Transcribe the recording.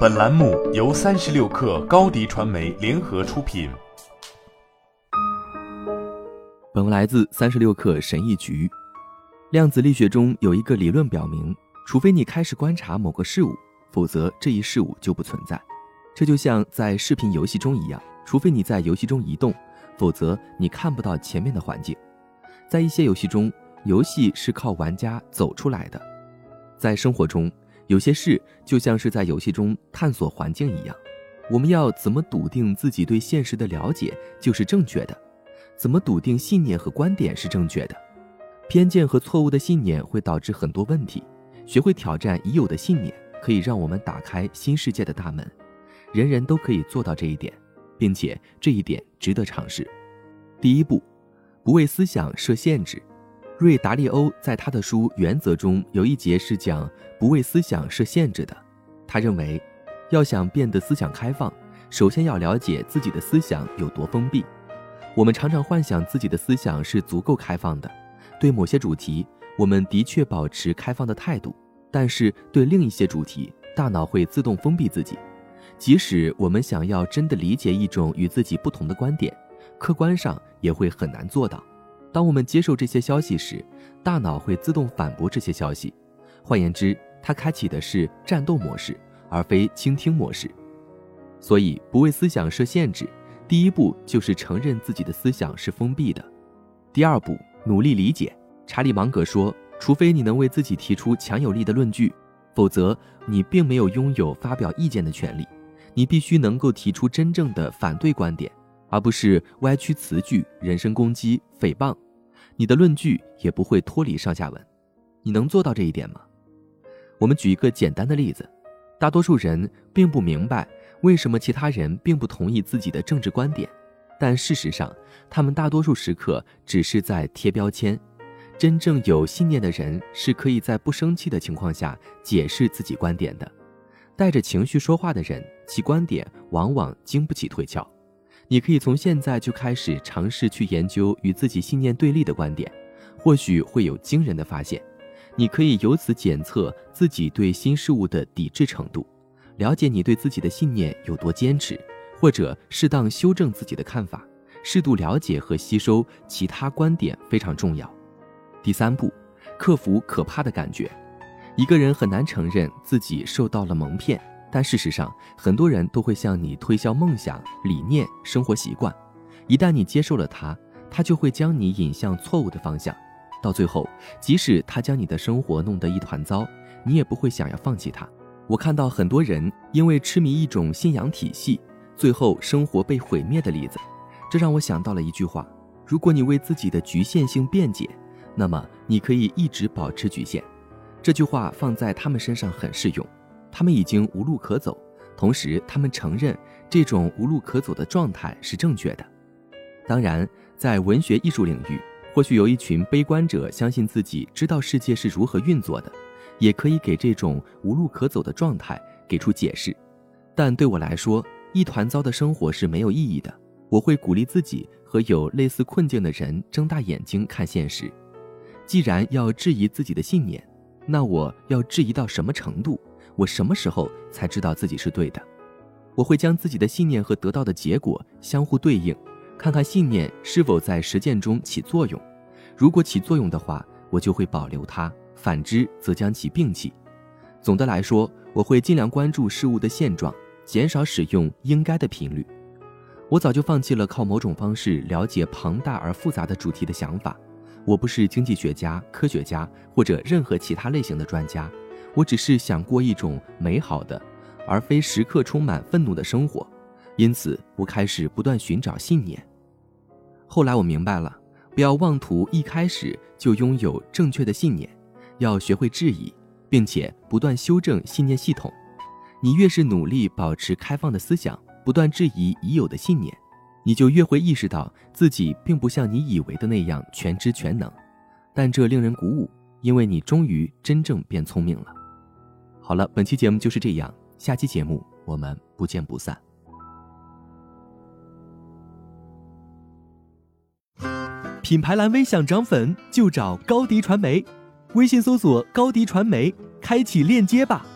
本栏目由三十六氪高低传媒联合出品。本文来自三十六氪神译局。量子力学中有一个理论表明，除非你开始观察某个事物，否则这一事物就不存在。这就像在视频游戏中一样，除非你在游戏中移动，否则你看不到前面的环境。在一些游戏中，游戏是靠玩家走出来的。在生活中，有些事就像是在游戏中探索环境一样。我们要怎么笃定自己对现实的了解就是正确的？怎么笃定信念和观点是正确的？偏见和错误的信念会导致很多问题。学会挑战已有的信念，可以让我们打开新世界的大门。人人都可以做到这一点，并且这一点值得尝试。第一步，不为思想设限制。瑞达利欧在他的书《原则》中有一节是讲不为思想设限制的。他认为，要想变得思想开放，首先要了解自己的思想有多封闭。我们常常幻想自己的思想是足够开放的，对某些主题，我们的确保持开放的态度，但是对另一些主题，大脑会自动封闭自己。即使我们想要真的理解一种与自己不同的观点，客观上也会很难做到。当我们接受这些消息时，大脑会自动反驳这些消息。换言之，它开启的是战斗模式，而非倾听模式。所以，不为思想设限制，第一步就是承认自己的思想是封闭的。第二步，努力理解。查理芒格说：“除非你能为自己提出强有力的论据，否则你并没有拥有发表意见的权利。你必须能够提出真正的反对观点。”而不是歪曲词句、人身攻击、诽谤，你的论据也不会脱离上下文。你能做到这一点吗？我们举一个简单的例子：大多数人并不明白为什么其他人并不同意自己的政治观点，但事实上，他们大多数时刻只是在贴标签。真正有信念的人是可以在不生气的情况下解释自己观点的。带着情绪说话的人，其观点往往经不起推敲。你可以从现在就开始尝试去研究与自己信念对立的观点，或许会有惊人的发现。你可以由此检测自己对新事物的抵制程度，了解你对自己的信念有多坚持，或者适当修正自己的看法。适度了解和吸收其他观点非常重要。第三步，克服可怕的感觉。一个人很难承认自己受到了蒙骗。但事实上，很多人都会向你推销梦想、理念、生活习惯。一旦你接受了它，它就会将你引向错误的方向。到最后，即使它将你的生活弄得一团糟，你也不会想要放弃它。我看到很多人因为痴迷一种信仰体系，最后生活被毁灭的例子。这让我想到了一句话：如果你为自己的局限性辩解，那么你可以一直保持局限。这句话放在他们身上很适用。他们已经无路可走，同时他们承认这种无路可走的状态是正确的。当然，在文学艺术领域，或许有一群悲观者相信自己知道世界是如何运作的，也可以给这种无路可走的状态给出解释。但对我来说，一团糟的生活是没有意义的。我会鼓励自己和有类似困境的人睁大眼睛看现实。既然要质疑自己的信念，那我要质疑到什么程度？我什么时候才知道自己是对的？我会将自己的信念和得到的结果相互对应，看看信念是否在实践中起作用。如果起作用的话，我就会保留它；反之，则将其摒弃。总的来说，我会尽量关注事物的现状，减少使用“应该”的频率。我早就放弃了靠某种方式了解庞大而复杂的主题的想法。我不是经济学家、科学家或者任何其他类型的专家。我只是想过一种美好的，而非时刻充满愤怒的生活，因此我开始不断寻找信念。后来我明白了，不要妄图一开始就拥有正确的信念，要学会质疑，并且不断修正信念系统。你越是努力保持开放的思想，不断质疑已有的信念，你就越会意识到自己并不像你以为的那样全知全能。但这令人鼓舞，因为你终于真正变聪明了。好了，本期节目就是这样，下期节目我们不见不散。品牌蓝 V 想涨粉就找高迪传媒，微信搜索高迪传媒，开启链接吧。